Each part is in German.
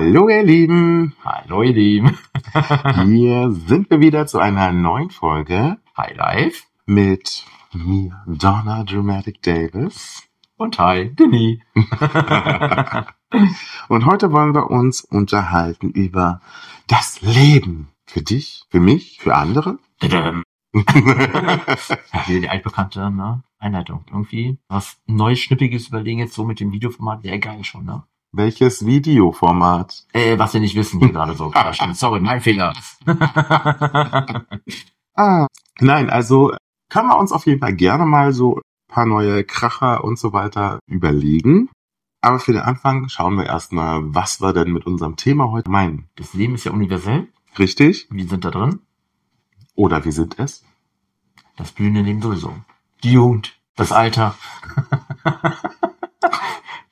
Hallo ihr Lieben, Hallo ihr Lieben. hier sind wir wieder zu einer neuen Folge Hi Live mit mir, Donna Dramatic Davis. und hi Denis. Und heute wollen wir uns unterhalten über das Leben. Für dich, für mich, für andere. Ja, wieder die altbekannte ne? Einleitung. Irgendwie was Neues, Schnippiges überlegen jetzt so mit dem Videoformat. Wäre geil schon, ne? Welches Videoformat? Äh, was wir nicht wissen hier gerade so. Sorry, mein Fehler. Ah, nein, also können wir uns auf jeden Fall gerne mal so ein paar neue Kracher und so weiter überlegen. Aber für den Anfang schauen wir erstmal, was wir denn mit unserem Thema heute meinen. Das Leben ist ja universell. Richtig? Wir sind da drin. Oder wie sind es? Das blühende Leben sowieso. Die Jugend. Das Alter.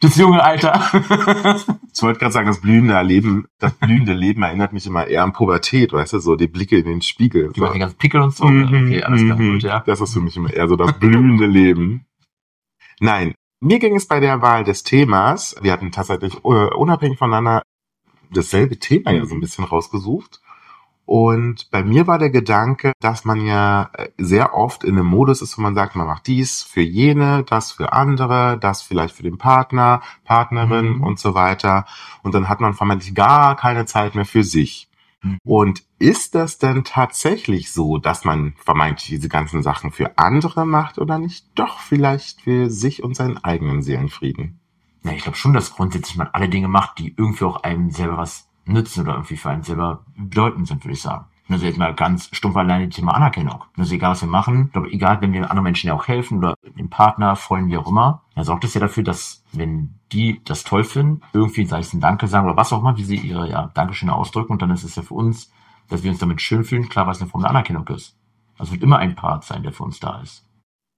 das junge Alter. Ich wollte gerade sagen, das blühende Leben, das blühende Leben erinnert mich immer eher an Pubertät, weißt du, so die Blicke in den Spiegel. Die machen So. die ganzen Pickel und so. Mhm, Okay, alles klar. mhm. Gut, ja. Das ist für mich immer eher so das blühende Leben. Nein, mir ging es bei der Wahl des Themas, wir hatten tatsächlich äh, unabhängig voneinander dasselbe Thema ja so ein bisschen rausgesucht. Und bei mir war der Gedanke, dass man ja äh, sehr oft in einem Modus ist, wo man sagt, man macht dies für jene, das für andere, das vielleicht für den Partner, Partnerin Mhm. und so weiter. Und dann hat man vermeintlich gar keine Zeit mehr für sich. Mhm. Und ist das denn tatsächlich so, dass man vermeintlich diese ganzen Sachen für andere macht oder nicht doch vielleicht für sich und seinen eigenen Seelenfrieden? Ja, ich glaube schon, dass grundsätzlich man alle Dinge macht, die irgendwie auch einem selber was nützen oder irgendwie für einen selber bedeutend sind, würde ich sagen. Also jetzt mal ganz stumpf alleine Thema Anerkennung. Also egal, was wir machen, ich glaube, egal, wenn wir anderen Menschen ja auch helfen oder dem Partner, Freunden, wie auch immer, dann sorgt es ja dafür, dass, wenn die das toll finden, irgendwie, sei es ein Danke sagen oder was auch immer, wie sie ihre, ja, Dankeschöne ausdrücken und dann ist es ja für uns, dass wir uns damit schön fühlen, klar, was eine Form der Anerkennung ist. Also wird immer ein Part sein, der für uns da ist.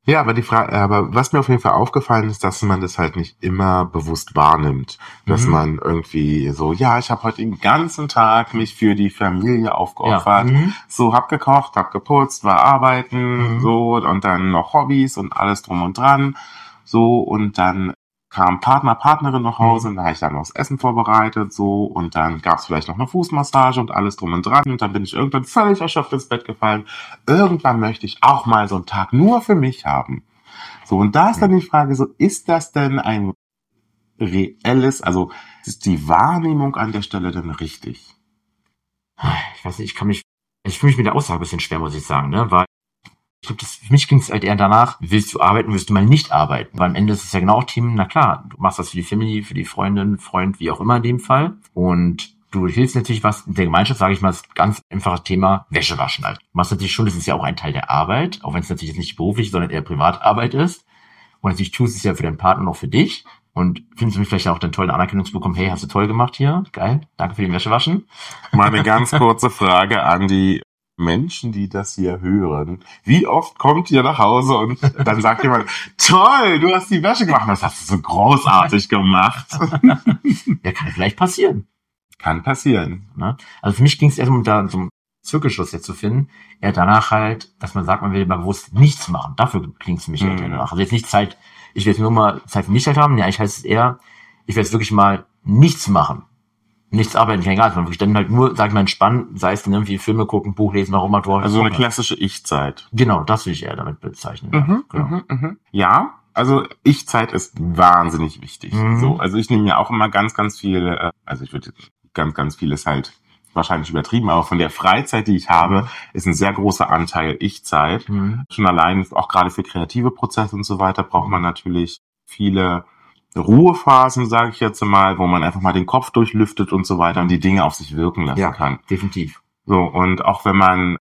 Ja, aber die Frage, aber was mir auf jeden Fall aufgefallen ist, dass man das halt nicht immer bewusst wahrnimmt, dass Mhm. man irgendwie so, ja, ich habe heute den ganzen Tag mich für die Familie aufgeopfert, Mhm. so hab gekocht, hab geputzt, war arbeiten, Mhm. so und dann noch Hobbys und alles drum und dran, so und dann kam Partner, Partnerin nach Hause und da habe ich dann noch das Essen vorbereitet, so und dann gab's vielleicht noch eine Fußmassage und alles drum und dran und dann bin ich irgendwann völlig erschöpft ins Bett gefallen. Irgendwann möchte ich auch mal so einen Tag nur für mich haben. So und da ist dann die Frage so, ist das denn ein reelles, also ist die Wahrnehmung an der Stelle denn richtig? ich weiß nicht, ich kann mich, ich fühle mich mit der Aussage ein bisschen schwer, muss ich sagen, ne, weil ich glaube, das- für mich ging es halt eher danach, willst du arbeiten, willst du mal nicht arbeiten? Weil am Ende ist es ja genau auch Team, na klar, du machst das für die Family, für die Freundin, Freund, wie auch immer in dem Fall. Und du hilfst natürlich was in der Gemeinschaft, sage ich mal, das ganz einfache Thema Wäsche waschen halt. Du machst natürlich schon, das ist ja auch ein Teil der Arbeit, auch wenn es natürlich jetzt nicht beruflich, sondern eher Privatarbeit ist. Und natürlich tust du es ja für deinen Partner noch für dich. Und findest du mich vielleicht auch dann toll, eine Anerkennung zu bekommen, hey, hast du toll gemacht hier, geil, danke für die Wäsche waschen. Mal eine ganz kurze Frage an die Menschen, die das hier hören. Wie oft kommt ihr nach Hause und dann sagt jemand, toll, du hast die Wäsche gemacht. Das hast du so großartig gemacht. Ja, kann vielleicht passieren. Kann passieren. Ne? Also für mich ging es erstmal um da so einen Zirkelschluss jetzt zu finden. Eher danach halt, dass man sagt, man will mal bewusst nichts machen. Dafür klingt es für mich Mhm. danach. Also jetzt nicht Zeit, ich will jetzt nur mal Zeit für mich halt haben. Ja, ich heißt es eher, ich will jetzt wirklich mal nichts machen. Nichts arbeiten, kein sondern wirklich dann halt nur, sag ich mal, entspannen, sei es dann irgendwie Filme gucken, Buch lesen, warum man. Also eine klassische Ich-Zeit. Genau, das will ich eher damit bezeichnen. ja. genau. mhm, mhm. Ja, also Ich-Zeit ist wahnsinnig wichtig. Mhm. So, also ich nehme ja auch immer ganz, ganz viel, äh, also ich würde ganz, ganz vieles halt wahrscheinlich übertrieben, aber von der Freizeit, die ich habe, ist ein sehr großer Anteil Ich-Zeit. Mhm. Schon allein, auch gerade für kreative Prozesse und so weiter, braucht man natürlich viele Ruhephasen, sage ich jetzt mal, wo man einfach mal den Kopf durchlüftet und so weiter und die Dinge auf sich wirken lassen Ja. kann. Definitiv. So, und auch wenn man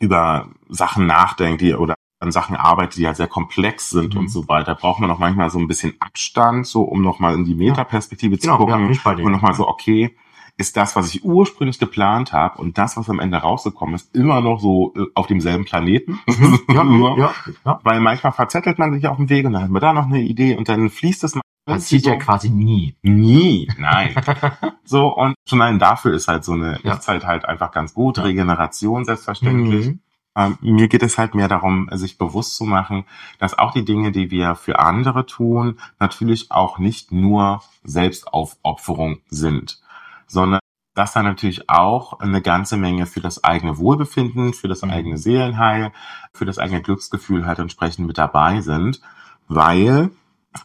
über Sachen nachdenkt, die oder an Sachen arbeitet, die ja sehr komplex sind Mhm. und so weiter, braucht man auch manchmal so ein bisschen Abstand, so um nochmal in die Metaperspektive zu Genau, ja, gucken bin ich bei dir. und nochmal so, okay, ist das, was ich ursprünglich geplant habe und das, was am Ende rausgekommen ist, immer noch so äh, auf demselben Planeten? ja, ja, ja. Weil manchmal verzettelt man sich auf dem Weg und dann hat man da noch eine Idee und dann fließt es mal. Passiert ja so. quasi nie. Nie, nein. so, und schon allein dafür ist halt so eine Ja. Echtzeit halt einfach ganz gut. Ja. Regeneration selbstverständlich. Mhm. Ähm, mir geht es halt mehr darum, sich bewusst zu machen, dass auch die Dinge, die wir für andere tun, natürlich auch nicht nur Selbstaufopferung sind, sondern dass da natürlich auch eine ganze Menge für das eigene Wohlbefinden, für das Mhm. eigene Seelenheil, für das eigene Glücksgefühl halt entsprechend mit dabei sind, weil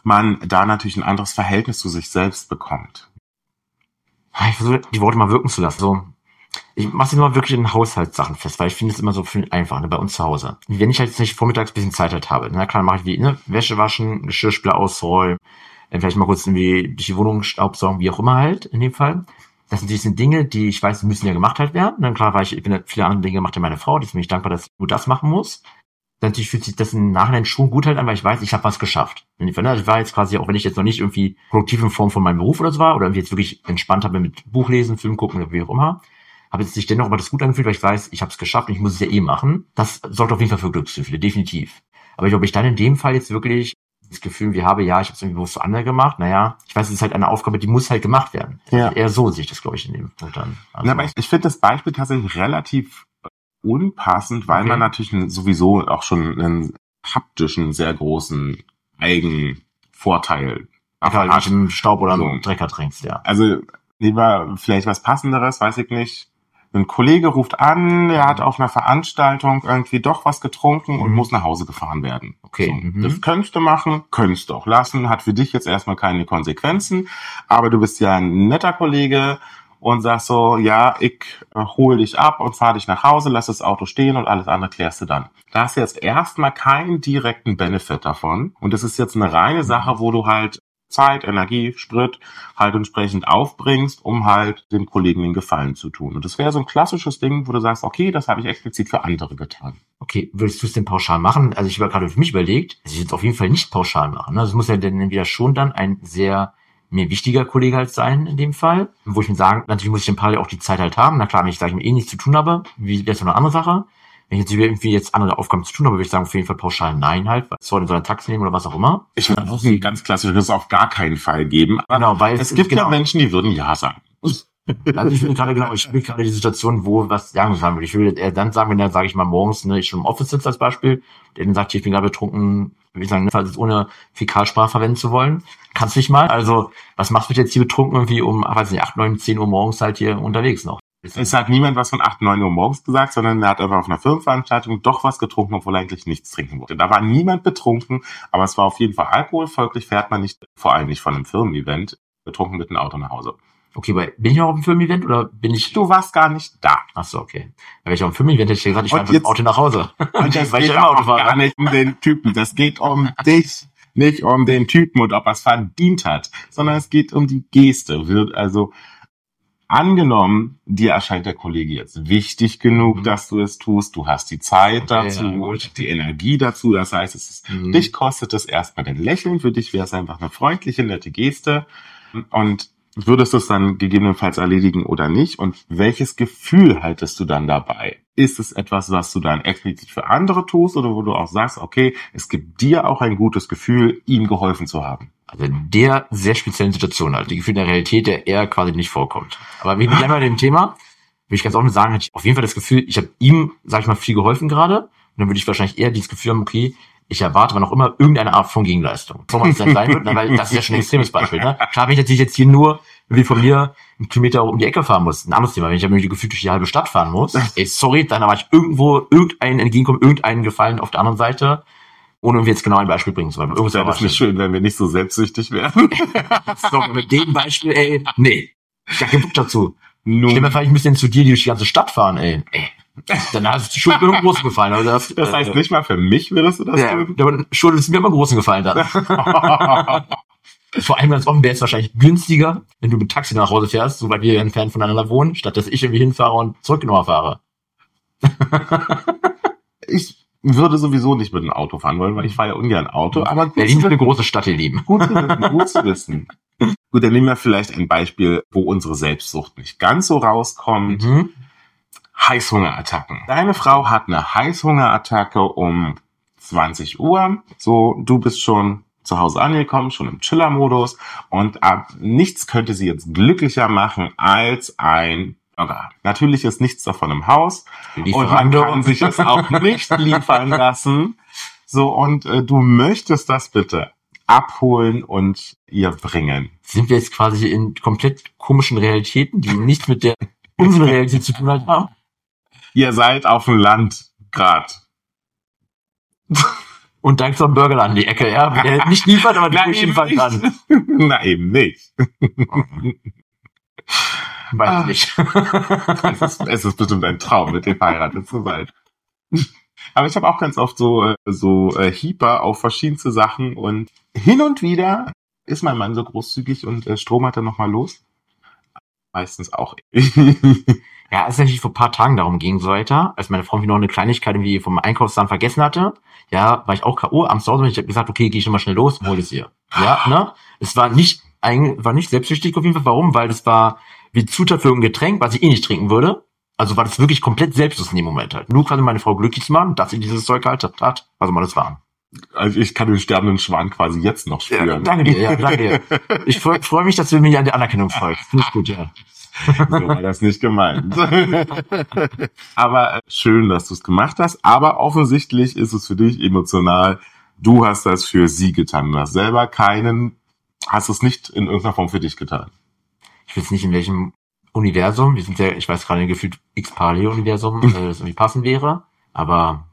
man da natürlich ein anderes Verhältnis zu sich selbst bekommt. Ich versuche, die Worte mal wirken zu lassen. So, ich mache sie mal wirklich in Haushaltssachen fest, weil ich finde es immer so viel einfach, ne, bei uns zu Hause. Wenn ich halt jetzt nicht vormittags ein bisschen Zeit halt habe, na klar, mache ich wie, ne, Wäsche waschen, Geschirrspüler ausräumen, dann vielleicht mal kurz irgendwie durch die Wohnung staubsaugen, wie auch immer halt, in dem Fall. Das sind, das sind Dinge, die ich weiß, müssen ja gemacht halt werden. Dann klar, weil ich, ich bin viele andere Dinge gemacht ja meine Frau, ist mir nicht dankbar, dass nur das machen muss. Dann natürlich fühlt sich das im Nachhinein schon gut halt an, weil ich weiß, ich habe was geschafft. Ne, Ich war jetzt quasi, auch wenn ich jetzt noch nicht irgendwie produktiv in Form von meinem Beruf oder so war, oder irgendwie jetzt wirklich entspannt habe mit Buch lesen, Film gucken oder wie auch immer, habe jetzt sich dennoch aber das gut angefühlt, weil ich weiß, ich habe es geschafft und ich muss es ja eh machen. Das sorgt auf jeden Fall für Glücksgefühle, definitiv. Aber ich glaube, ich dann in dem Fall jetzt wirklich das Gefühl wie habe, ja, ich habe es irgendwie bewusst für andere gemacht, naja, ich weiß, es ist halt eine Aufgabe, die muss halt gemacht werden. Ja. Eher so sehe ich das, glaube ich, in dem Punkt dann. Also, Na, aber ich, ich finde das Beispiel tatsächlich relativ äh, unpassend, weil Okay. man natürlich sowieso auch schon einen haptischen, sehr großen Eigenvorteil Egal, hat. im Staub oder So. im Drecker trinkst, ja. Also lieber vielleicht was Passenderes, weiß ich nicht. Ein Kollege ruft an, der hat auf einer Veranstaltung irgendwie doch was getrunken und Mhm. muss nach Hause gefahren werden. Okay, So, mhm. Das könntest du machen, könntest du auch lassen, hat für dich jetzt erstmal keine Konsequenzen, aber du bist ja ein netter Kollege und sagst so, ja, ich äh, hol dich ab und fahr dich nach Hause, lass das Auto stehen und alles andere klärst du dann. Da hast du jetzt erstmal keinen direkten Benefit davon und das ist jetzt eine reine Sache, wo du halt Zeit, Energie, Sprit halt entsprechend aufbringst, um halt dem Kollegen den Gefallen zu tun. Und das wäre so ein klassisches Ding, wo du sagst, okay, das habe ich explizit für andere getan. Okay, würdest du es denn pauschal machen? Also ich habe gerade für mich überlegt, dass ich es auf jeden Fall nicht pauschal machen. ne? Also muss ja dann entweder schon dann ein sehr mir wichtiger Kollege halt sein in dem Fall, wo ich mir sagen, natürlich muss ich dem Paar auch die Zeit halt haben. Na klar, wenn ich sage, ich mir eh nichts zu tun habe, wie wäre es eine andere Sache. Wenn ich jetzt irgendwie jetzt andere Aufgaben zu tun habe, würde ich sagen, auf jeden Fall pauschal nein halt, weil soll in so ein Taxi nehmen oder was auch immer. Ich würde auch ein ganz klassisches auf gar keinen Fall geben. Aber Genau, weil es gibt genau. ja Menschen, die würden Ja sagen. Also ich bin gerade genau, ich bin gerade die Situation, wo was sagen würde. Ich würde eher dann sagen, wenn er, sage ich mal, morgens, ne, ich schon im Office sitze als Beispiel, der dann sagt, ich bin gerade betrunken, ich sagen, ne, also ohne Fäkalsprache verwenden zu wollen, kannst nicht mal. Also, was machst du jetzt hier betrunken irgendwie um, weiß nicht, 8, 9, 10 Uhr morgens halt hier unterwegs noch? Es hat niemand was von 8, 9 Uhr morgens gesagt, sondern er hat einfach auf einer Firmenveranstaltung doch was getrunken, obwohl er eigentlich nichts trinken wollte. Da war niemand betrunken, aber es war auf jeden Fall Alkohol. Folglich fährt man nicht, vor allem nicht von einem Firmen-Event, betrunken mit einem Auto nach Hause. Okay, weil bin ich noch auf dem Filmevent oder bin ich. Du warst gar nicht da. Ach so, okay. Wenn ich auf dem Filmevent hätte ich gesagt, ich fahre mit dem Auto nach Hause. Und das Weil ich geht ja immer Auto auch gar nicht um den Typen. Das geht um dich, nicht um den Typen und ob er es verdient hat, sondern es geht um die Geste. Also angenommen, dir erscheint der Kollege jetzt wichtig genug, Mhm. dass du es tust. Du hast die Zeit Okay, dazu, ja, die Energie dazu. Das heißt, es ist, Mhm. dich kostet es erstmal ein Lächeln. Für dich wäre es einfach eine freundliche, nette Geste. Und würdest du es dann gegebenenfalls erledigen oder nicht? Und welches Gefühl haltest du dann dabei? Ist es etwas, was du dann explizit für andere tust oder wo du auch sagst, okay, es gibt dir auch ein gutes Gefühl, ihm geholfen zu haben? Also der sehr speziellen Situation halt, die Gefühl der Realität, der eher quasi nicht vorkommt. Aber wir bleiben bei dem Thema, würde ich ganz offen sagen, hatte ich auf jeden Fall das Gefühl, ich habe ihm, sag ich mal, viel geholfen gerade. Und dann würde ich wahrscheinlich eher dieses Gefühl haben, okay, ich erwarte wann auch immer irgendeine Art von Gegenleistung. So was es dann sein wird, na, weil das ist ja schon ein extremes Beispiel. Ne? Klar, wenn ich natürlich jetzt hier nur wie von mir einen Kilometer um die Ecke fahren muss, ein anderes Thema. Wenn ich aber irgendwie gefühlt durch die halbe Stadt fahren muss, ey, sorry, dann habe ich irgendwo irgendeinen entgegenkommen, irgendeinen Gefallen auf der anderen Seite, ohne irgendwie jetzt genau ein Beispiel bringen zu wollen. Irgendwas Wäre das nicht schön, wenn wir nicht so selbsüchtig wären? so, mit dem Beispiel, ey, nee. Ich hab keinen Bock dazu. Nun, Stell mir vor, ich müsste zu dir durch die ganze Stadt fahren, ey. ey. Dann hast du die Schuld mir im Großen gefallen. Also das, das heißt äh, nicht mal für mich würdest du das Ja, tun? der Schuld ist mir immer im Großen gefallen dann. Vor allem ganz offen wäre es wahrscheinlich günstiger, wenn du mit Taxi nach Hause fährst, so weit wir entfernt voneinander wohnen, statt dass ich irgendwie hinfahre und zurück nochmal fahre. ich würde sowieso nicht mit dem Auto fahren wollen, weil ich fahre ja ungern Auto. Aber gut, Berlin ist eine große Stadt, ihr Lieben. gut zu wissen, gut zu wissen. Gut, dann nehmen wir vielleicht ein Beispiel, wo unsere Selbstsucht nicht ganz so rauskommt. Mhm. Heißhungerattacken. Deine Frau hat eine Heißhungerattacke um 20 Uhr. So, du bist schon zu Hause angekommen, schon im Chiller-Modus und ab nichts könnte sie jetzt glücklicher machen als ein Burger. Natürlich ist nichts davon im Haus und Lieferando. kann sich es auch nicht liefern lassen. So, und äh, du möchtest das bitte abholen und ihr bringen. Sind wir jetzt quasi in komplett komischen Realitäten, die nichts mit der unseren Realität zu tun haben? Ihr seid auf dem Land grad. Und dank so einem Burger an die Ecke, ja. Der nicht liefert, aber der Na, eben nicht. dran. Na eben nicht. Weiß Ah. nicht. Es ist, es ist bestimmt ein Traum, mit dir verheiratet zu sein. Aber ich habe auch ganz oft so, äh, so äh, Hieper auf verschiedenste Sachen und hin und wieder ist mein Mann so großzügig und äh, Strom hat dann nochmal los. Meistens auch. Ja, als es natürlich vor ein paar Tagen darum ging, so weiter, als meine Frau noch eine Kleinigkeit irgendwie vom Einkaufsstand vergessen hatte, ja, war ich auch K.O. am zu Hause und ich habe gesagt, okay, gehe ich nochmal schnell los und hol es ihr. Ja, ne? Es war nicht, ein, war nicht selbstsüchtig auf jeden Fall. Warum? Weil das war wie Zutat für ein Getränk, was ich eh nicht trinken würde. Also war das wirklich komplett selbstlos in dem Moment halt. Nur quasi meine Frau glücklich zu machen, dass sie dieses Zeug halt hat, was immer das war. also ich kann den sterbenden Schwan quasi jetzt noch spüren. danke dir, ja, danke dir. Ich freue freu mich, dass du mir an der Anerkennung folgst. Finde ich gut, ja. So war das nicht gemeint. aber äh, schön, dass du es gemacht hast. Aber offensichtlich ist es für dich emotional. Du hast das für sie getan. Du hast selber keinen, hast es nicht in irgendeiner Form für dich getan. Ich weiß nicht in welchem Universum, wir sind ja, ich weiß gerade gefühlt x Parallel-Universum, äh, das irgendwie passen wäre, aber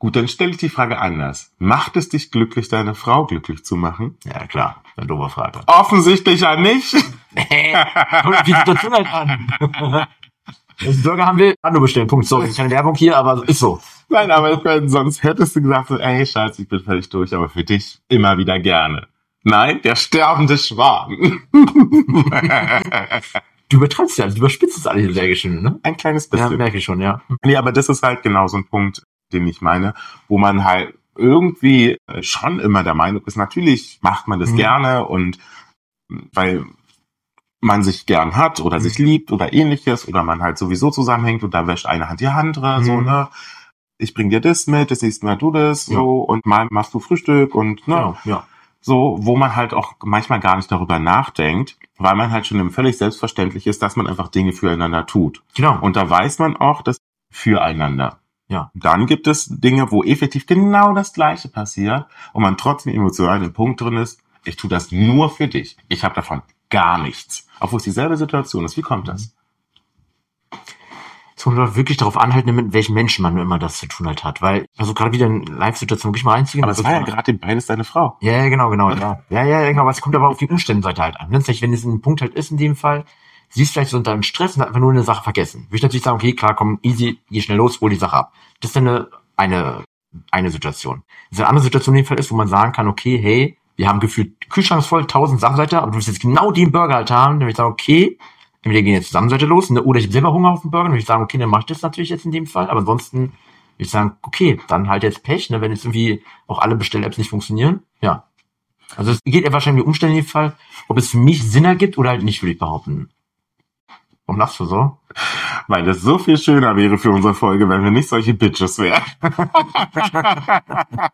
Gut, dann stelle ich die Frage anders. Macht es dich glücklich, deine Frau glücklich zu machen? ja klar, eine doofe Frage. Offensichtlich ja nicht. Kommt die Situation halt an. Das Burger haben wir Ando bestellen, Punkt. Sorry, keine Werbung hier, aber ist so. Nein, aber sonst hättest du gesagt, ey Schatz, ich bin völlig durch, aber für dich immer wieder gerne. Nein, der sterbende Schwan. Du übertreibst ja, du überspitzt es alles sehr schön, ne? Ein kleines Ja, bisschen. merke ich schon, ja. Nee, aber das ist halt genau so ein Punkt, den ich meine, wo man halt irgendwie äh, schon immer der Meinung ist, natürlich macht man das Mhm. gerne und weil man sich gern hat oder Mhm. sich liebt oder ähnliches oder man halt sowieso zusammenhängt und da wäscht eine Hand die andere, so, Mhm. ne? Ich bring dir das mit, das nächste Mal du das, Ja. so, und mal machst du Frühstück und, ne? Genau, ja. So, wo man halt auch manchmal gar nicht darüber nachdenkt, weil man halt schon völlig selbstverständlich ist, dass man einfach Dinge füreinander tut. Genau. Und da weiß man auch, dass füreinander. Ja. Dann gibt es Dinge, wo effektiv genau das Gleiche passiert und man trotzdem emotional in dem Punkt drin ist, ich tue das nur für dich. Ich habe davon gar nichts. Obwohl es dieselbe Situation ist. Wie kommt das? Es kommt wirklich darauf an, halt, mit welchen Menschen man immer das zu tun halt hat. Weil, also gerade wieder in Live-Situation wirklich mal einziehen. Aber es war ja gerade beides deine Frau. Ja, ja, genau, genau, ja. Ja, ja, genau, aber es kommt aber auf die Umständenseite halt an. Ne? Wenn es ein Punkt halt ist in dem Fall, sie ist vielleicht so unter einem Stress und hat einfach nur eine Sache vergessen. Würde ich natürlich sagen, okay, klar, komm, easy, geh schnell los, hol die Sache ab. Das ist dann eine, eine, eine Situation. Das ist eine andere Situation in dem Fall ist, wo man sagen kann, okay, hey, wir haben gefühlt Kühlschrank ist voll, tausend Sachen ihr, aber du willst jetzt genau den Burger halt haben, dann würde ich sagen, okay, entweder gehen jetzt zusammen ihr los, ne, oder ich habe selber Hunger auf den Burger, dann würde ich sagen, okay, dann mach ich das natürlich jetzt in dem Fall, aber ansonsten würde ich sagen, okay, dann halt jetzt Pech, ne, wenn jetzt irgendwie auch alle Bestell-Apps nicht funktionieren, ja. Also es geht ja wahrscheinlich um Umstände in dem Fall, ob es für mich Sinn ergibt oder halt nicht, würde ich behaupten. Warum lachst du so? Weil das so viel schöner wäre für unsere Folge, wenn wir nicht solche Bitches wären.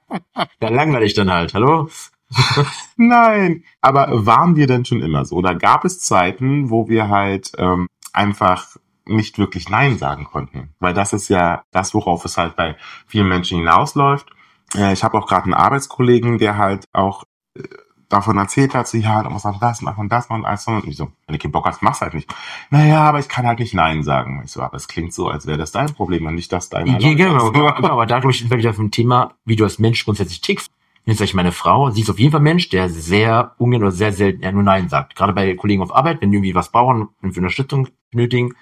Ja, langweilig dann halt, hallo? Nein. Aber waren wir denn schon immer so? Oder gab es Zeiten, wo wir halt ähm, einfach nicht wirklich Nein sagen konnten? Weil das ist ja das, worauf es halt bei vielen Menschen hinausläuft. Äh, ich habe auch gerade einen Arbeitskollegen, der halt auch äh, davon erzählt hat, so, ja, da muss man das machen, das machen, alles und ich so, wenn du keinen Bock hast, mach's halt nicht. Naja, aber ich kann halt nicht Nein sagen. Ich so, aber es klingt so, als wäre das dein Problem und nicht das deiner. Ja, genau, genau, genau, aber dadurch sind wir wieder vom Thema, wie du als Mensch grundsätzlich tickst. Jetzt sage ich meine Frau, sie ist auf jeden Fall ein Mensch, der sehr ungern oder sehr selten ja nur Nein sagt. Gerade bei Kollegen auf Arbeit, wenn die irgendwie was brauchen und für Unterstützung benötigen,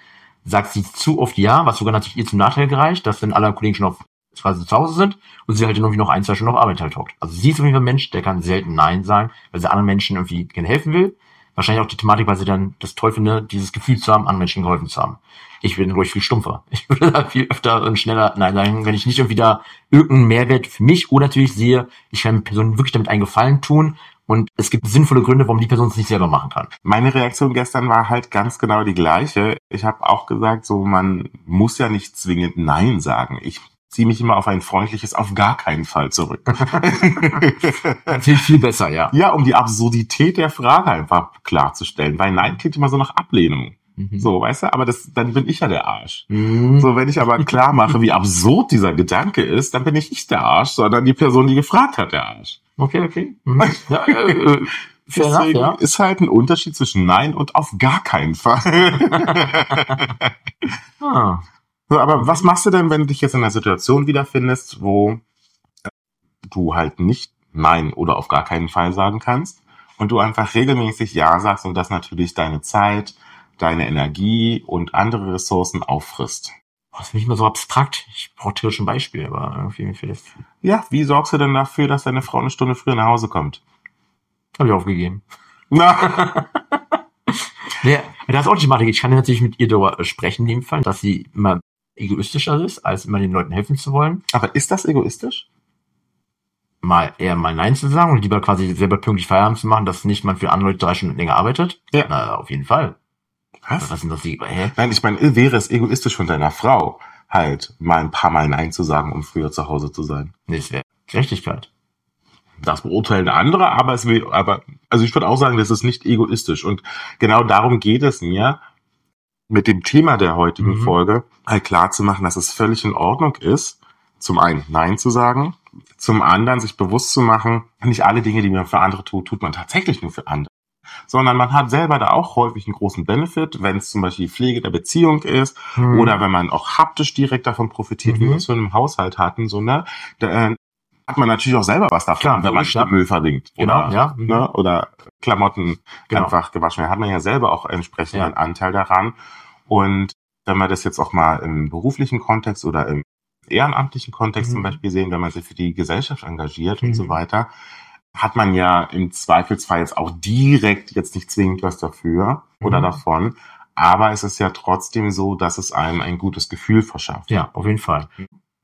sagt sie zu oft ja, was sogar natürlich ihr zum Nachteil gereicht, dass dann alle Kollegen schon auf quasi zu Hause sind und sie halt irgendwie noch ein, zwei Stunden auf Arbeit halt hockt. Also sie ist auf jeden Fall ein Mensch, der kann selten Nein sagen, weil sie anderen Menschen irgendwie gerne helfen will. Wahrscheinlich auch die Thematik, weil sie dann das toll finde, dieses Gefühl zu haben, an Menschen geholfen zu haben. Ich bin ruhig viel stumpfer. Ich würde da viel öfter und schneller Nein sagen, wenn ich nicht irgendwie da irgendeinen Mehrwert für mich oder natürlich sehe, ich kann Person wirklich damit einen Gefallen tun und es gibt sinnvolle Gründe, warum die Person es nicht selber machen kann. Meine Reaktion gestern war halt ganz genau die gleiche. Ich habe auch gesagt, so man muss ja nicht zwingend Nein sagen. Ich ziehe mich immer auf ein freundliches auf gar keinen Fall zurück. Viel, viel besser, ja. ja, um die Absurdität der Frage einfach klarzustellen. Weil Nein klingt immer so nach Ablehnung. Mhm. So, weißt du, aber das, dann bin ich ja der Arsch. Mhm. So, wenn ich aber klar mache, wie absurd dieser Gedanke ist, dann bin ich nicht der Arsch, sondern die Person, die gefragt hat, der Arsch. Okay, okay. Mhm. Ja, äh, Deswegen ja. ist halt ein Unterschied zwischen Nein und auf gar keinen Fall. Ah. so, aber was machst du denn, wenn du dich jetzt in einer Situation wiederfindest, wo äh, du halt nicht Nein oder auf gar keinen Fall sagen kannst und du einfach regelmäßig Ja sagst und das natürlich deine Zeit, deine Energie und andere Ressourcen auffrisst? Das ist nicht immer so abstrakt. Ich brauche theoretisch ein Beispiel, aber irgendwie für das Ja, wie sorgst du denn dafür, dass deine Frau eine Stunde früher nach Hause kommt? habe ich aufgegeben. Na, Nee, das ist auch die Thematik. Ich kann natürlich mit ihr darüber sprechen, in dem Fall, dass sie immer egoistischer ist, als immer den Leuten helfen zu wollen. aber ist das egoistisch? Mal eher mal Nein zu sagen und lieber quasi selber pünktlich Feierabend zu machen, dass nicht man für andere Leute drei Stunden länger arbeitet. Ja. Na, auf jeden Fall. Was? Was sind das die? Hä? Nein, ich meine, wäre es egoistisch von deiner Frau, halt mal ein paar Mal Nein zu sagen, um früher zu Hause zu sein. Nee, das wäre Gerechtigkeit. Das beurteilen andere, aber es will, aber, also ich würde auch sagen, das ist nicht egoistisch. Und genau darum geht es mir, mit dem Thema der heutigen Mhm. Folge halt klar zu machen, dass es völlig in Ordnung ist, zum einen Nein zu sagen, zum anderen sich bewusst zu machen, nicht alle Dinge, die man für andere tut, tut man tatsächlich nur für andere. Sondern man hat selber da auch häufig einen großen Benefit, wenn es zum Beispiel die Pflege der Beziehung ist, Mhm. oder wenn man auch haptisch direkt davon profitiert, wie Mhm. wir es so im Haushalt hatten, so, ne, da, äh, hat man natürlich auch selber was davon, Klar, wenn man ja. Müll verringt. Genau, oder, ja. Mhm. Ne, oder Klamotten Genau. einfach gewaschen werden. Hat man ja selber auch entsprechend Ja. einen Anteil daran. Und wenn wir das jetzt auch mal im beruflichen Kontext oder im ehrenamtlichen Kontext Mhm. zum Beispiel sehen, wenn man sich für die Gesellschaft engagiert und Mhm. so weiter, hat man ja im Zweifelsfall jetzt auch direkt jetzt nicht zwingend was dafür oder Mhm. davon. Aber es ist ja trotzdem so, dass es einem ein gutes Gefühl verschafft. Ja, auf jeden Fall.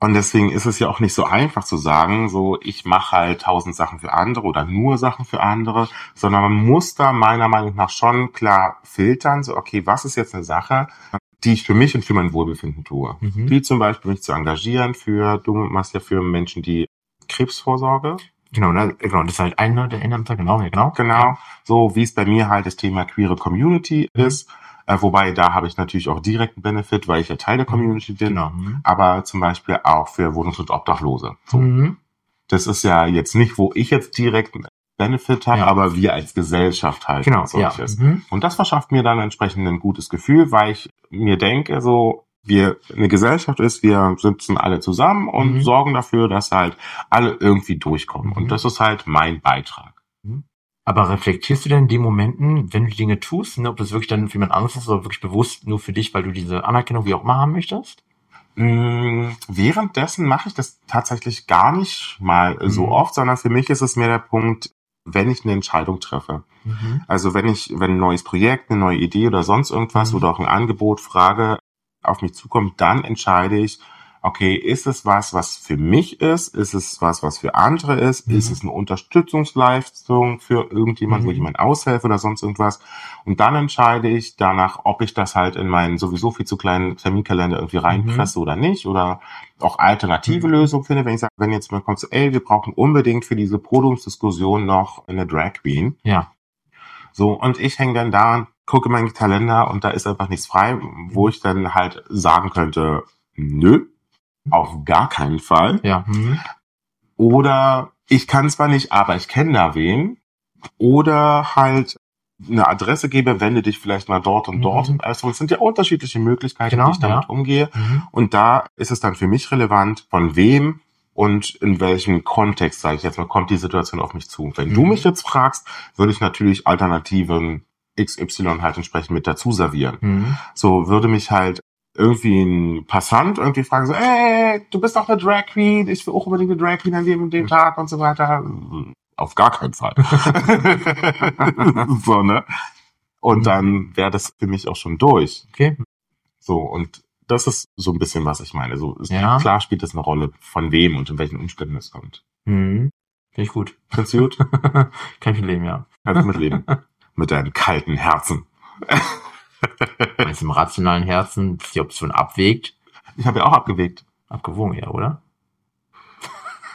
Und deswegen ist es ja auch nicht so einfach zu sagen, so ich mache halt tausend Sachen für andere oder nur Sachen für andere, sondern man muss da meiner Meinung nach schon klar filtern, so okay, was ist jetzt eine Sache, die ich für mich und für mein Wohlbefinden tue. Mhm. Wie zum Beispiel mich zu engagieren für, du machst ja für Menschen, die Krebsvorsorge, Genau, ne, genau, das ist halt einer der Ehrenämter, genau, ja, genau. genau, so wie es bei mir halt das Thema queere Community Mhm. ist, äh, wobei da habe ich natürlich auch direkten Benefit, weil ich ja Teil der Community bin, Genau. Mhm. aber zum Beispiel auch für Wohnungs- und Obdachlose. So. Mhm. Das ist ja jetzt nicht, wo ich jetzt direkt einen Benefit habe, Ja. aber wir als Gesellschaft halt Genau, als ja. solches. Mhm. Und das verschafft mir dann entsprechend ein gutes Gefühl, weil ich mir denke, so, wir eine Gesellschaft ist, wir sitzen alle zusammen und Mhm. sorgen dafür, dass halt alle irgendwie durchkommen. Mhm. Und das ist halt mein Beitrag. Aber reflektierst du denn in den Momenten, wenn du Dinge tust, ne, ob das wirklich dann für jemand anderes ist oder wirklich bewusst nur für dich, weil du diese Anerkennung wie auch immer haben möchtest? Mm, Währenddessen mache ich das tatsächlich gar nicht mal so Mhm. oft, sondern für mich ist es mehr der Punkt, wenn ich eine Entscheidung treffe. Mhm. Also wenn ich, wenn ein neues Projekt, eine neue Idee oder sonst irgendwas Mhm. oder auch ein Angebot, Frage auf mich zukommt, dann entscheide ich, okay, ist es was, was für mich ist? Ist es was, was für andere ist? Mhm. Ist es eine Unterstützungsleistung für irgendjemand, wo Mhm. ich jemand aushelfe oder sonst irgendwas? Und dann entscheide ich danach, ob ich das halt in meinen sowieso viel zu kleinen Terminkalender irgendwie reinpresse oder nicht oder auch alternative Mhm. Lösungen finde. Wenn ich sage, wenn jetzt mal kommt so, ey, wir brauchen unbedingt für diese Podiumsdiskussion noch eine Drag Queen. Ja. So, und ich hänge dann da, gucke meinen Kalender und da ist einfach nichts frei, wo ich dann halt sagen könnte, nö, auf gar keinen Fall. Ja. Mhm. Oder ich kann zwar nicht, aber ich kenne da wen. Oder halt eine Adresse gebe, wende dich vielleicht mal dort und Mhm. dort. Also es sind ja unterschiedliche Möglichkeiten, Genau, wie ich damit ja. umgehe. Mhm. Und da ist es dann für mich relevant, von wem und in welchem Kontext, sage ich jetzt mal, kommt die Situation auf mich zu. Wenn du Mhm. mich jetzt fragst, würde ich natürlich Alternativen XY halt entsprechend mit dazu servieren. Mhm. So würde mich halt irgendwie ein Passant irgendwie fragen, so, ey, du bist doch eine Drag Queen, ich will auch unbedingt eine Drag Queen an dem und dem Tag und so weiter. Auf gar keinen Fall. so, ne? Und Mhm. dann wäre das für mich auch schon durch. Okay. So, und das ist so ein bisschen, was ich meine. So, es- Ja. Klar spielt es eine Rolle, von wem und in welchen Umständen es kommt. Mhm. Finde ich gut. Findest du gut? Kein Problem, ja. Kannst mitleben. Mit deinem kalten Herzen. Meinst du im rationalen Herzen die Option abwägt? Ich habe ja auch abgewegt. Abgewogen, ja, oder?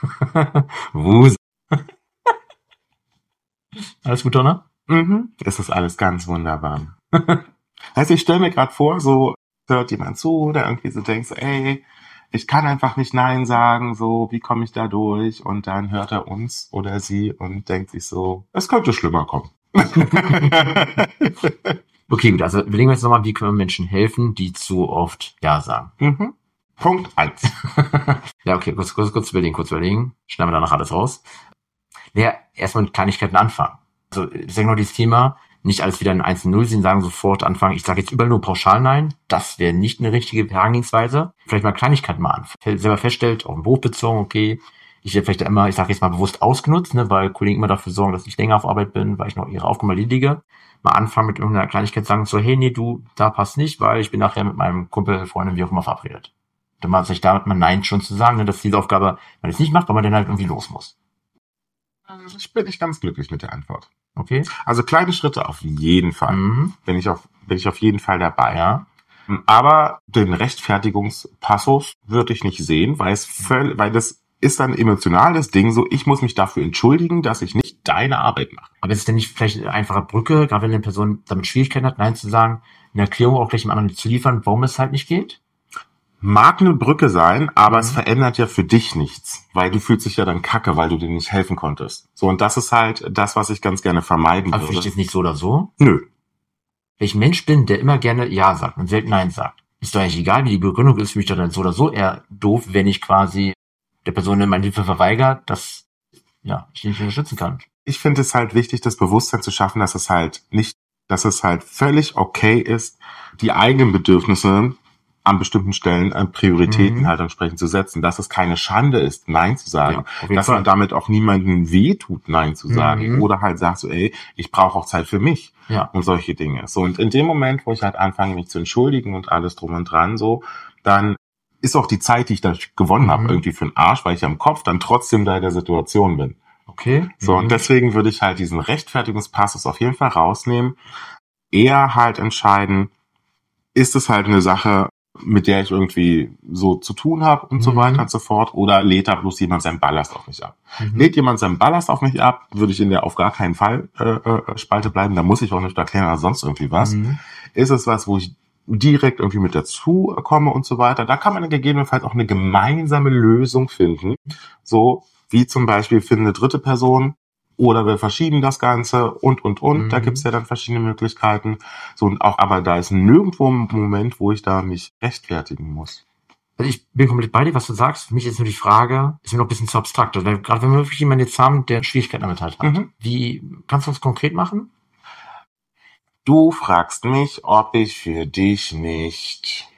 Wus. Alles gut, Donner? Mhm. Es ist alles ganz wunderbar. heißt, ich stelle mir gerade vor, so hört jemand zu, der irgendwie so denkt, ey, ich kann einfach nicht Nein sagen, so, wie komme ich da durch? Und dann hört er uns oder sie und denkt sich so, es könnte schlimmer kommen. Okay, gut, also überlegen wir jetzt nochmal, wie können wir Menschen helfen, die zu oft Ja sagen. mhm. Punkt eins. Ja, okay, kurz, kurz, kurz überlegen, kurz überlegen. Schneiden wir danach alles raus. Ja, erstmal mit Kleinigkeiten anfangen. Also, ich sage nur dieses Thema, nicht alles wieder in 1 0 sehen, sagen sofort anfangen. Ich sage jetzt überall nur pauschal Nein. Das wäre nicht eine richtige Herangehensweise. Vielleicht mal Kleinigkeiten mal an. Selber feststellt, auf den Beruf bezogen, okay. Ich werde vielleicht immer, ich sage jetzt mal bewusst ausgenutzt, ne, weil Kollegen immer dafür sorgen, dass ich länger auf Arbeit bin, weil ich noch ihre Aufgaben erledige. Mal anfangen mit irgendeiner Kleinigkeit sagen, so, hey, nee, du, da passt nicht, weil ich bin nachher mit meinem Kumpel, Freundin, wie auch immer verabredet. Dann macht sich damit mal Nein schon zu sagen, ne, dass diese Aufgabe man es nicht macht, weil man dann halt irgendwie los muss. Ich bin nicht ganz glücklich mit der Antwort. Okay? Also kleine Schritte auf jeden Fall. Mhm. Bin ich auf, bin ich auf jeden Fall dabei. Ja. Aber den Rechtfertigungspassus würde ich nicht sehen, weil es völ weil das ist ein emotionales Ding, so ich muss mich dafür entschuldigen, dass ich nicht deine Arbeit mache. Aber ist es denn nicht vielleicht eine einfache Brücke, gerade wenn eine Person damit Schwierigkeiten hat, Nein zu sagen, eine Erklärung auch gleich dem anderen zu liefern, warum es halt nicht geht? Mag eine Brücke sein, aber Mhm. es verändert ja für dich nichts, weil du fühlst dich ja dann kacke, weil du dir nicht helfen konntest. So, und das ist halt das, was ich ganz gerne vermeiden Aber würde. ist nicht so oder so. Nö. Wenn ich Mensch bin, der immer gerne Ja sagt und selten Nein sagt, ist doch eigentlich egal, wie die Begründung ist, für mich dann so oder so eher doof, wenn ich quasi der Person meine Hilfe verweigert, dass ja, ich die nicht unterstützen kann. Ich finde es halt wichtig, das Bewusstsein zu schaffen, dass es halt nicht, dass es halt völlig okay ist, die eigenen Bedürfnisse an bestimmten Stellen an Prioritäten Mhm. halt entsprechend zu setzen. Dass es keine Schande ist, Nein zu sagen. Ja, dass Fall. man damit auch niemanden wehtut, Nein zu sagen. Mhm. Oder halt sagt so, ey, ich brauche auch Zeit für mich Ja. und solche Dinge. So, und in dem Moment, wo ich halt anfange, mich zu entschuldigen und alles drum und dran, so, dann ist auch die Zeit, die ich da gewonnen habe, Mhm. irgendwie für den Arsch, weil ich am Kopf dann trotzdem da in der Situation bin. Okay. So, Mhm. und deswegen würde ich halt diesen Rechtfertigungspassus auf jeden Fall rausnehmen. Eher halt entscheiden, ist es halt eine Sache, mit der ich irgendwie so zu tun habe und so Mhm. weiter und so fort, oder lädt da bloß jemand seinen Ballast auf mich ab? Mhm. Lädt jemand seinen Ballast auf mich ab, würde ich in der auf gar keinen Fall äh, äh, Spalte bleiben, da muss ich auch nicht erklären oder sonst irgendwie was. Mhm. Ist es was, wo ich direkt irgendwie mit dazu komme und so weiter, da kann man gegebenenfalls auch eine gemeinsame Lösung finden. So wie zum Beispiel eine dritte Person oder wir verschieben das Ganze und und und. Mhm. Da gibt's ja dann verschiedene Möglichkeiten. So und auch, aber da ist nirgendwo ein Moment, wo ich da mich rechtfertigen muss. Also ich bin komplett bei dir, was du sagst. Für mich ist nur die Frage, ist mir noch ein bisschen zu abstrakt. Also, weil, gerade wenn wir wirklich jemanden jetzt haben, der Schwierigkeiten damit halt hat. Mhm. Wie, kannst du das konkret machen? Du fragst mich, ob ich für dich nicht.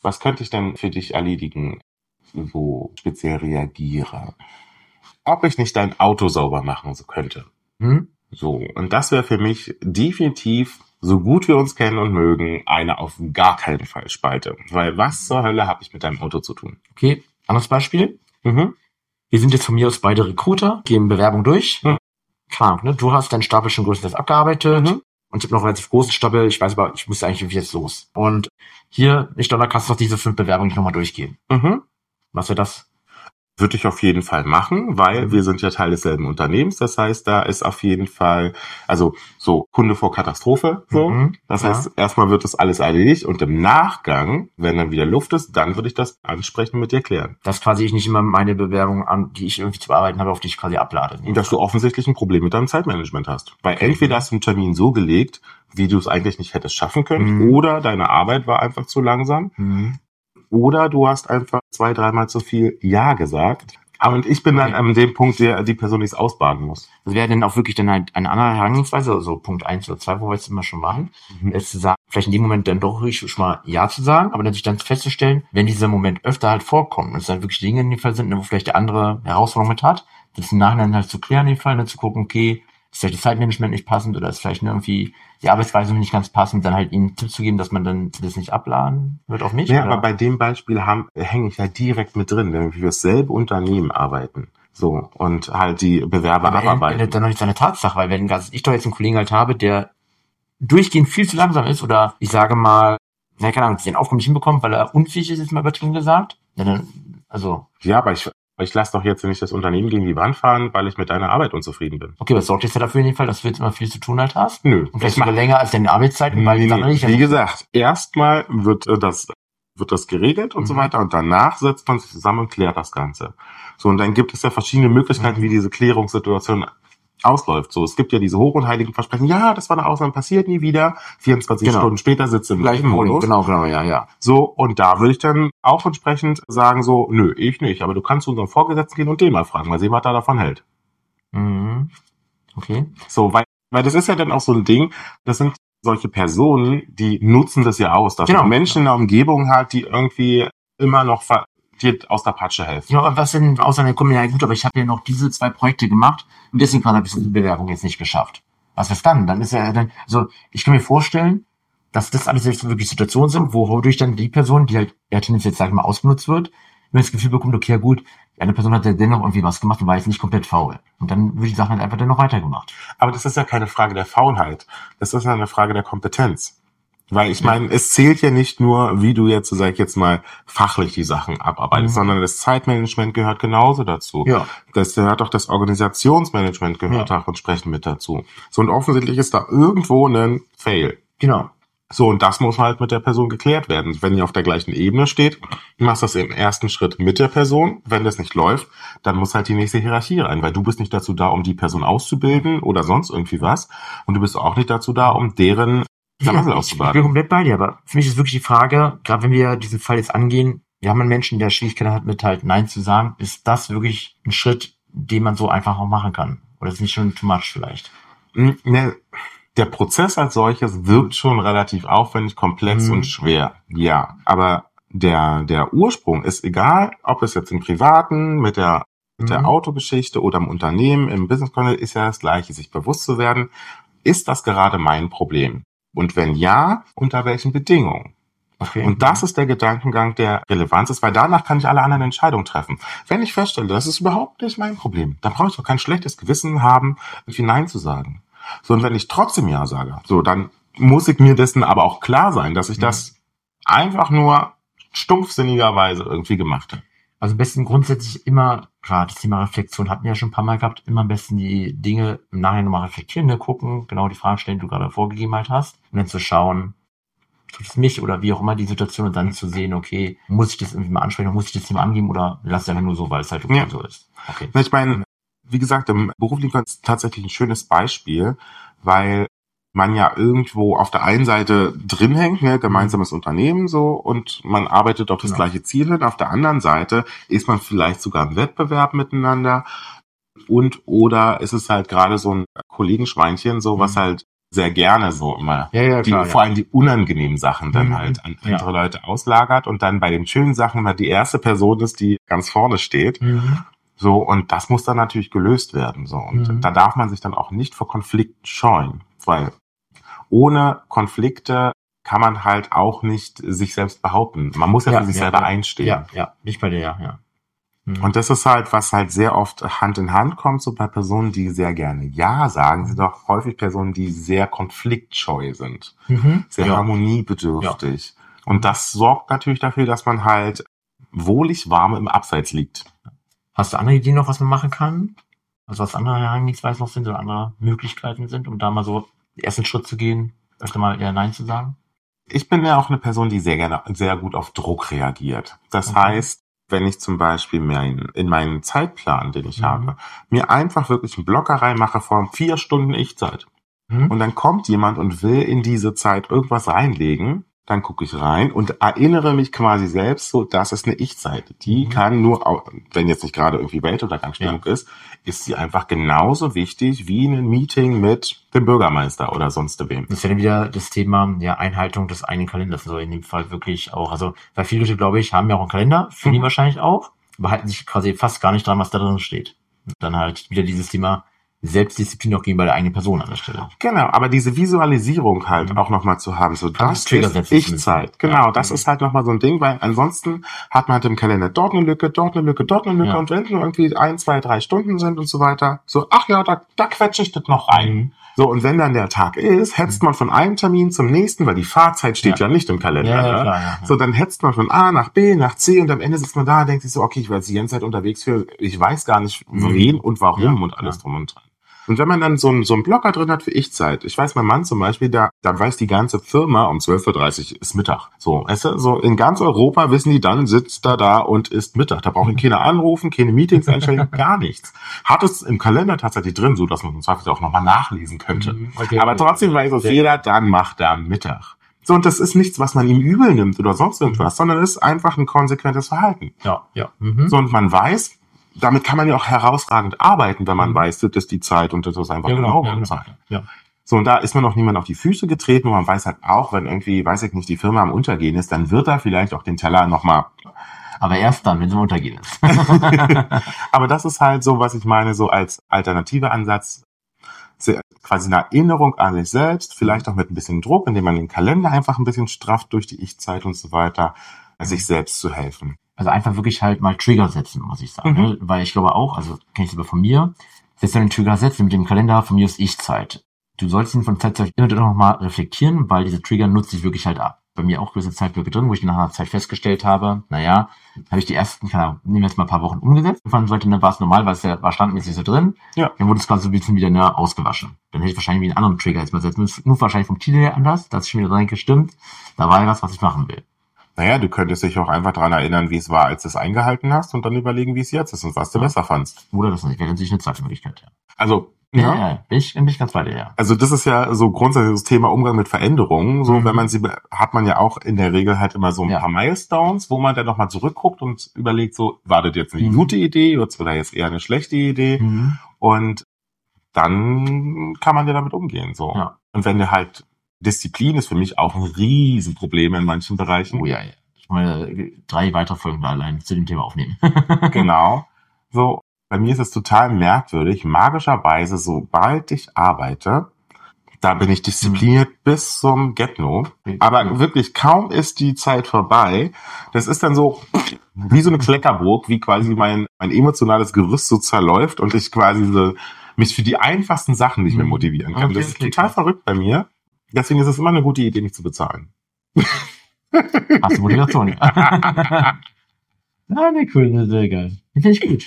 Was könnte ich denn für dich erledigen, so speziell reagiere? Ob ich nicht dein Auto sauber machen könnte. Hm? So, und das wäre für mich definitiv, so gut wir uns kennen und mögen, eine auf gar keinen Fall Spalte. Weil was zur Hölle habe ich mit deinem Auto zu tun? Okay, anderes Beispiel. Mhm. Wir sind jetzt von mir aus beide Recruiter, gehen Bewerbung durch. Mhm. Klar, ne? Du hast deinen Stapel schon größtenteils abgearbeitet. Mhm. Und ich habe noch einen relativ großen Stapel. Ich weiß aber, ich muss eigentlich jetzt los. Und hier, nicht Donner, kannst du noch diese fünf Bewerbungen nicht nochmal durchgehen. Mhm. Was wäre das? Würde ich auf jeden Fall machen, weil Mhm. wir sind ja Teil desselben Unternehmens. Das heißt, da ist auf jeden Fall, also so Kunde vor Katastrophe. So. Mhm. Das Ja. heißt, erstmal wird das alles erledigt und im Nachgang, wenn dann wieder Luft ist, dann würde ich das ansprechen mit dir klären. Dass quasi ich nicht immer meine Bewerbung an, die ich irgendwie zu bearbeiten habe, auf die ich quasi ablade. Und dass du offensichtlich ein Problem mit deinem Zeitmanagement hast. Weil Okay. entweder hast du einen Termin so gelegt, wie du es eigentlich nicht hättest schaffen können, Mhm. oder deine Arbeit war einfach zu langsam, Mhm. Oder du hast einfach zwei, dreimal zu viel Ja gesagt. Aber und ich bin dann Okay. an dem Punkt, der die Person, die es ausbaden muss. Das wäre dann auch wirklich dann halt eine andere Herangehensweise, also Punkt eins oder zwei, wo wir jetzt immer schon waren, Mhm. ist zu sagen, vielleicht in dem Moment dann doch ruhig schon mal Ja zu sagen, aber dann sich dann festzustellen, wenn dieser Moment öfter halt vorkommt, und es dann wirklich Dinge in dem Fall sind, wo vielleicht der andere Herausforderungen mit hat, das im Nachhinein halt zu klären in dem Fall, dann zu gucken, okay, ist vielleicht das Zeitmanagement nicht passend oder ist vielleicht irgendwie die Arbeitsweise nicht ganz passend, dann halt ihnen Tipps zu geben, dass man dann das nicht abladen wird auf mich. Ja, oder? aber bei dem Beispiel hänge ich halt direkt mit drin, wenn wir für dasselbe Unternehmen arbeiten. So, und halt die Bewerber Aber abarbeiten. ändert dann noch nicht seine Tatsache, weil wenn ich doch jetzt einen Kollegen halt habe, der durchgehend viel zu langsam ist oder ich sage mal, na keine Ahnung, den Aufgaben nicht hinbekommt, weil er unfähig ist, ist mal übertrieben gesagt, ja, dann, also, Ja, aber ich, ich lasse doch jetzt nicht das Unternehmen gegen die Wand fahren, weil ich mit deiner Arbeit unzufrieden bin. okay, was sorgt jetzt ja dafür in dem Fall, dass du jetzt immer viel zu tun halt hast? Nö. Und vielleicht sogar länger als deine Arbeitszeiten, weil Nee, die nee. nicht, Wie gesagt, erstmal wird äh, das wird das geregelt und so Mhm. weiter und danach setzt man sich zusammen und klärt das Ganze. So und dann gibt es ja verschiedene Möglichkeiten, Mhm. wie diese Klärungssituation ausläuft. So, es gibt ja diese hoch und heiligen Versprechen. Ja, das war eine Ausnahme, passiert nie wieder. 24 Genau. Stunden später sitzt im gleich gleichen Modus. Genau, genau, ja, ja. So, und da würde ich dann auch entsprechend sagen so, nö, ich nicht, aber du kannst zu unserem Vorgesetzten gehen und den mal fragen, mal sehen, was er davon hält. Mhm. Okay. So, weil, weil das ist ja dann auch so ein Ding, das sind solche Personen, die nutzen das ja aus, dass Genau. du Menschen in der Umgebung hat, die irgendwie immer noch dir aus der Patsche helfen. Ja, aber was denn, außer der kommen ja gut, aber ich habe ja noch diese zwei Projekte gemacht und deswegen habe ich die Bewerbung jetzt nicht geschafft. Was ist dann? Dann ist ja dann, also ich kann mir vorstellen, dass das alles jetzt wirklich Situationen sind, wodurch dann die Person, die halt eher tendenziell sag ich mal, ausgenutzt wird, wenn das Gefühl bekommt, okay, ja gut, eine Person hat ja dennoch irgendwie was gemacht und war jetzt nicht komplett faul. Und dann wird die Sache halt einfach dennoch weitergemacht. Aber das ist ja keine Frage der Faulheit. Das ist ja eine Frage der Kompetenz. Weil ich meine, es zählt ja nicht nur, wie du jetzt, sag ich jetzt mal, fachlich die Sachen abarbeitest, Mhm. sondern das Zeitmanagement gehört genauso dazu. Ja. Das gehört auch das Organisationsmanagement gehört auch entsprechend mit dazu. So und offensichtlich ist da irgendwo ein Fail. Genau. So, und das muss halt mit der Person geklärt werden. Wenn ihr auf der gleichen Ebene steht, machst das im ersten Schritt mit der Person. Wenn das nicht läuft, dann muss halt die nächste Hierarchie rein, weil du bist nicht dazu da, um die Person auszubilden oder sonst irgendwie was. Und du bist auch nicht dazu da, um deren Verlassel ich, ich auszubaden. bin komplett bei dir, aber für mich ist wirklich die Frage, gerade wenn wir diesen Fall jetzt angehen, wir haben einen Menschen, der Schwierigkeiten hat, mit halt Nein zu sagen, ist das wirklich ein Schritt, den man so einfach auch machen kann? Oder ist es nicht schon too much vielleicht? Hm, Ne, der Prozess als solches wirkt schon relativ aufwendig, komplex Mhm. und schwer. Ja, aber der, der Ursprung ist egal, ob es jetzt im Privaten mit der, mit der Mhm. Autogeschichte oder im Unternehmen, im Business Content ist ja das Gleiche, sich bewusst zu werden, ist das gerade mein Problem? Und wenn ja, unter welchen Bedingungen? Okay. Und das ist der Gedankengang, der Relevanz ist, weil danach kann ich alle anderen Entscheidungen treffen. Wenn ich feststelle, das ist überhaupt nicht mein Problem, dann brauche ich doch kein schlechtes Gewissen haben, irgendwie Nein zu sagen. So, und wenn ich trotzdem Ja sage, so, dann muss ich mir dessen aber auch klar sein, dass ich Mhm. das einfach nur stumpfsinnigerweise irgendwie gemacht habe. Also am besten grundsätzlich immer, klar, das Thema Reflexion hatten wir ja schon ein paar Mal gehabt, immer am besten die Dinge im Nachhinein nochmal reflektieren, ne, gucken, genau die Fragen stellen, die du gerade vorgegeben halt hast, und dann zu schauen, tut es mich oder wie auch immer die Situation und dann zu sehen, okay, muss ich das irgendwie mal ansprechen, muss ich das Thema angeben oder lass es einfach nur so, weil es halt okay Ja. so ist. Okay. Ich meine, wie gesagt, im beruflichen Kontext ist tatsächlich ein schönes Beispiel, weil man ja irgendwo auf der einen Seite drin hängt, ne, gemeinsames Unternehmen so, und man arbeitet auf das Genau. gleiche Ziel hin. Auf der anderen Seite ist man vielleicht sogar im Wettbewerb miteinander und oder ist es halt gerade so ein Kollegenschweinchen, so was Mhm. halt sehr gerne so immer Ja, ja, die, klar. vor allem die unangenehmen Sachen dann Mhm. halt an Ja. andere Leute auslagert und dann bei den schönen Sachen mal die erste Person ist, die ganz vorne steht. ja. Mhm. So, und das muss dann natürlich gelöst werden. So, und Mhm. da darf man sich dann auch nicht vor Konflikten scheuen, weil ohne Konflikte kann man halt auch nicht sich selbst behaupten. Man muss ja, Ja, für sich ja, selber ja. einstehen. Ja, ja, nicht bei dir, ja, ja. Mhm. Und das ist halt, was halt sehr oft Hand in Hand kommt, so bei Personen, die sehr gerne Ja sagen, sind auch häufig Personen, die sehr konfliktscheu sind, Mhm. sehr harmoniebedürftig. Und das sorgt natürlich dafür, dass man halt wohlig warm im Abseits liegt. Hast du andere Ideen noch, was man machen kann? Also was andere Herangehensweisen noch sind oder andere Möglichkeiten sind, um da mal so den ersten Schritt zu gehen, öfter mal eher Nein zu sagen? Ich bin ja auch eine Person, die sehr gerne, sehr gut auf Druck reagiert. Das Okay. heißt, wenn ich zum Beispiel mein, in meinen Zeitplan, den ich Mhm. habe, mir einfach wirklich einen Blocker reinmache von vier Stunden Ich-Zeit. Mhm. Und dann kommt jemand und will in diese Zeit irgendwas reinlegen, dann gucke ich rein und erinnere mich quasi selbst so, das ist eine Ich-Zeit. Die Mhm. kann nur, wenn jetzt nicht gerade irgendwie Weltuntergangsstimmung ist, ist sie einfach genauso wichtig wie ein Meeting mit dem Bürgermeister oder sonst wem. Das wäre dann wieder das Thema ja, Einhaltung des eigenen Kalenders. Also in dem Fall wirklich auch, also weil viele Leute, glaube ich, haben ja auch einen Kalender, die Mhm. wahrscheinlich auch, aber halten sich quasi fast gar nicht dran, was da drin steht. Und dann halt wieder dieses Thema, Selbstdisziplin auch gegenüber der eigenen Person an der Stelle. Genau, aber diese Visualisierung halt Mhm. auch nochmal zu haben, so das ist. Ich-Zeit. Genau, Ja. das ist halt nochmal so ein Ding, weil ansonsten hat man halt im Kalender dort eine Lücke, dort eine Lücke, dort eine Lücke Ja. und wenn nur irgendwie ein, zwei, drei Stunden sind und so weiter, so, ach ja, da, da quetsche ich das noch rein. Mhm. So, und wenn dann der Tag ist, hetzt man von einem Termin zum nächsten, weil die Fahrzeit steht ja, Ja. nicht im Kalender. Ja, ne? klar, ja. So, dann hetzt man von A nach B, nach C und am Ende sitzt man da und denkt sich so, okay, ich war jetzt die ganze Zeit unterwegs für, ich weiß gar nicht, Mhm. wen und warum und alles drum und dran. Und wenn man dann so einen, so einen Blocker drin hat für Ich-Zeit, ich weiß, mein Mann zum Beispiel, da, da weiß die ganze Firma, um 12.30 Uhr ist Mittag. So, weißt du, so in ganz Europa wissen die dann, sitzt er da und ist Mittag. Da brauchen keiner anrufen, keine Meetings einstellen, gar nichts. Hat es im Kalender tatsächlich drin, so dass man im Zweifel auch nochmal nachlesen könnte. Mhm, okay. Aber trotzdem weiß es Ja. jeder, dann macht er Mittag. So, und das ist nichts, was man ihm übel nimmt oder sonst irgendwas, sondern es ist einfach ein konsequentes Verhalten. Ja, ja. Mhm. So, und man weiß, damit kann man ja auch herausragend arbeiten, wenn man Mhm. weiß, das ist die Zeit und das ist einfach ja, genau, genau. Ja, Zeit. genau. Ja. So, und da ist man noch niemand auf die Füße getreten und man weiß halt auch, wenn irgendwie, weiß ich nicht, die Firma am Untergehen ist, dann wird er vielleicht auch den Teller nochmal. Aber erst dann, wenn sie im Untergehen ist. Aber das ist halt so, was ich meine, so als alternativer Ansatz, quasi eine Erinnerung an sich selbst, vielleicht auch mit ein bisschen Druck, indem man den Kalender einfach ein bisschen strafft durch die Ich-Zeit und so weiter, sich selbst zu helfen. Also einfach wirklich halt mal Trigger setzen, muss ich sagen. Mhm. Ne? Weil ich glaube auch, also kenne ich selber von mir, selbst wenn du einen Trigger setzt mit dem Kalender, von mir ist Ich-Zeit. Du solltest ihn von Zeit zu Zeit immer wieder nochmal reflektieren, weil diese Trigger nutze ich wirklich halt ab. Bei mir auch gewisse Zeitblöcke drin, wo ich nach einer Zeit festgestellt habe, naja, habe ich die ersten, keine Ahnung, nehmen wir jetzt mal ein paar Wochen umgesetzt. Irgendwann sollte, ne, war es normal, weil es ja, war standmäßig so drin. Ja. Dann wurde es quasi so ein bisschen wieder ne, ausgewaschen. Dann hätte ich wahrscheinlich wie einen anderen Trigger jetzt mal setzen müssen. Nur wahrscheinlich vom Titel her anders, dass ich schon wieder denke, stimmt, da war ja was, was ich machen will. Naja, du könntest dich auch einfach daran erinnern, wie es war, als du es eingehalten hast und dann überlegen, wie es jetzt ist und was du Ja. besser fandst. Oder das nicht, natürlich eine zweite Möglichkeit, ja. Also, Ja, ja. ja, bin ich, bin ich ganz bei dir, ja. Also das ist ja so grundsätzlich das Thema Umgang mit Veränderungen. So, Mhm. wenn man sie hat man ja auch in der Regel halt immer so ein Ja. paar Milestones, wo man dann nochmal zurückguckt und überlegt, so, war das jetzt eine Mhm. gute Idee oder jetzt eher eine schlechte Idee? Mhm. Und dann kann man ja damit umgehen. So. Ja. Und wenn du halt Disziplin ist für mich auch ein Riesenproblem in manchen Bereichen. Oh ja, ja. Ich meine, drei weitere Folgen da allein zu dem Thema aufnehmen. Genau. So, bei mir ist es total merkwürdig. Magischerweise, sobald ich arbeite, da bin ich diszipliniert bis zum Get-No. Aber wirklich kaum ist die Zeit vorbei. Das ist dann so wie so eine Kleckerburg, wie quasi mein, mein emotionales Gerüst so zerläuft und ich quasi so mich für die einfachsten Sachen nicht mehr Mhm. motivieren kann. Okay, das ist okay. total verrückt bei mir. Deswegen ist es immer eine gute Idee, mich zu bezahlen. Hast du Motivation? ja, ne, cool, ne, sehr geil. Finde ich gut.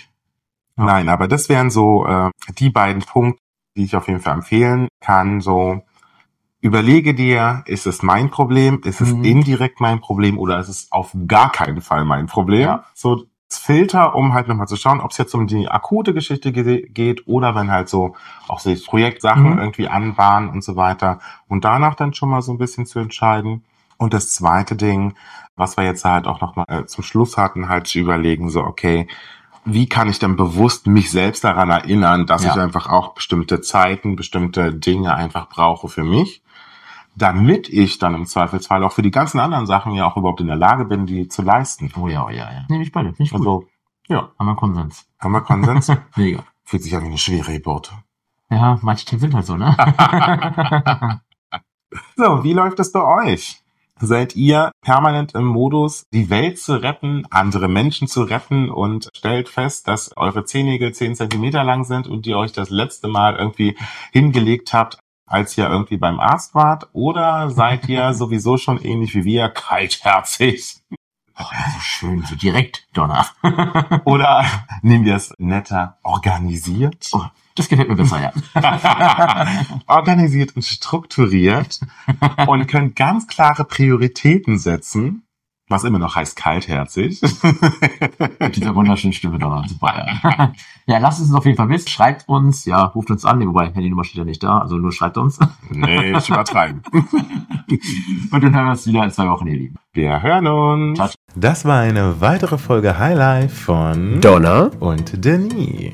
Ja. Nein, aber das wären so äh, die beiden Punkte, die ich auf jeden Fall empfehlen kann. So überlege dir, ist es mein Problem, ist es Mhm. indirekt mein Problem oder ist es auf gar keinen Fall mein Problem? Ja. So Filter, um halt nochmal zu schauen, ob es jetzt um die akute Geschichte ge geht oder wenn halt so auch so Projektsachen Mhm. irgendwie anbahnen und so weiter und danach dann schon mal so ein bisschen zu entscheiden. Und das zweite Ding, was wir jetzt halt auch nochmal äh, zum Schluss hatten, halt zu überlegen, so, okay, wie kann ich dann bewusst mich selbst daran erinnern, dass Ja. ich einfach auch bestimmte Zeiten, bestimmte Dinge einfach brauche für mich, damit ich dann im Zweifelsfall auch für die ganzen anderen Sachen ja auch überhaupt in der Lage bin, die zu leisten. Oh ja, oh ja, ja. Nehme ich beide. Finde ich gut. Also, ja, Haben wir Konsens. haben wir Konsens? Mega. Fühlt sich an wie eine schwere Geburt. Ja, manche Themen sind halt so, ne? So, wie läuft es bei euch? Seid ihr permanent im Modus, die Welt zu retten, andere Menschen zu retten und stellt fest, dass eure Zehennägel 10 Zentimeter lang sind und ihr euch das letzte Mal irgendwie hingelegt habt, als ihr irgendwie beim Arzt wart? Oder seid ihr sowieso schon ähnlich wie wir, kaltherzig? Oh, so schön, so direkt, Donner. Oder nehmen wir es netter, organisiert? Oh, das gefällt mir besser, ja. organisiert und strukturiert und könnt ganz klare Prioritäten setzen, was immer noch heißt kaltherzig. Mit dieser wunderschönen Stimme, Donner. Super, ja. Ja, lasst es uns auf jeden Fall wissen. Schreibt uns, ja, ruft uns an. Nee, wobei, Handynummer steht ja nicht da, also nur schreibt uns. nee, ich übertreibe. Und dann hören wir uns wieder in zwei Wochen, ihr Lieben. Wir hören uns. Ciao. Das war eine weitere Folge Highlife von Donna. und Denis.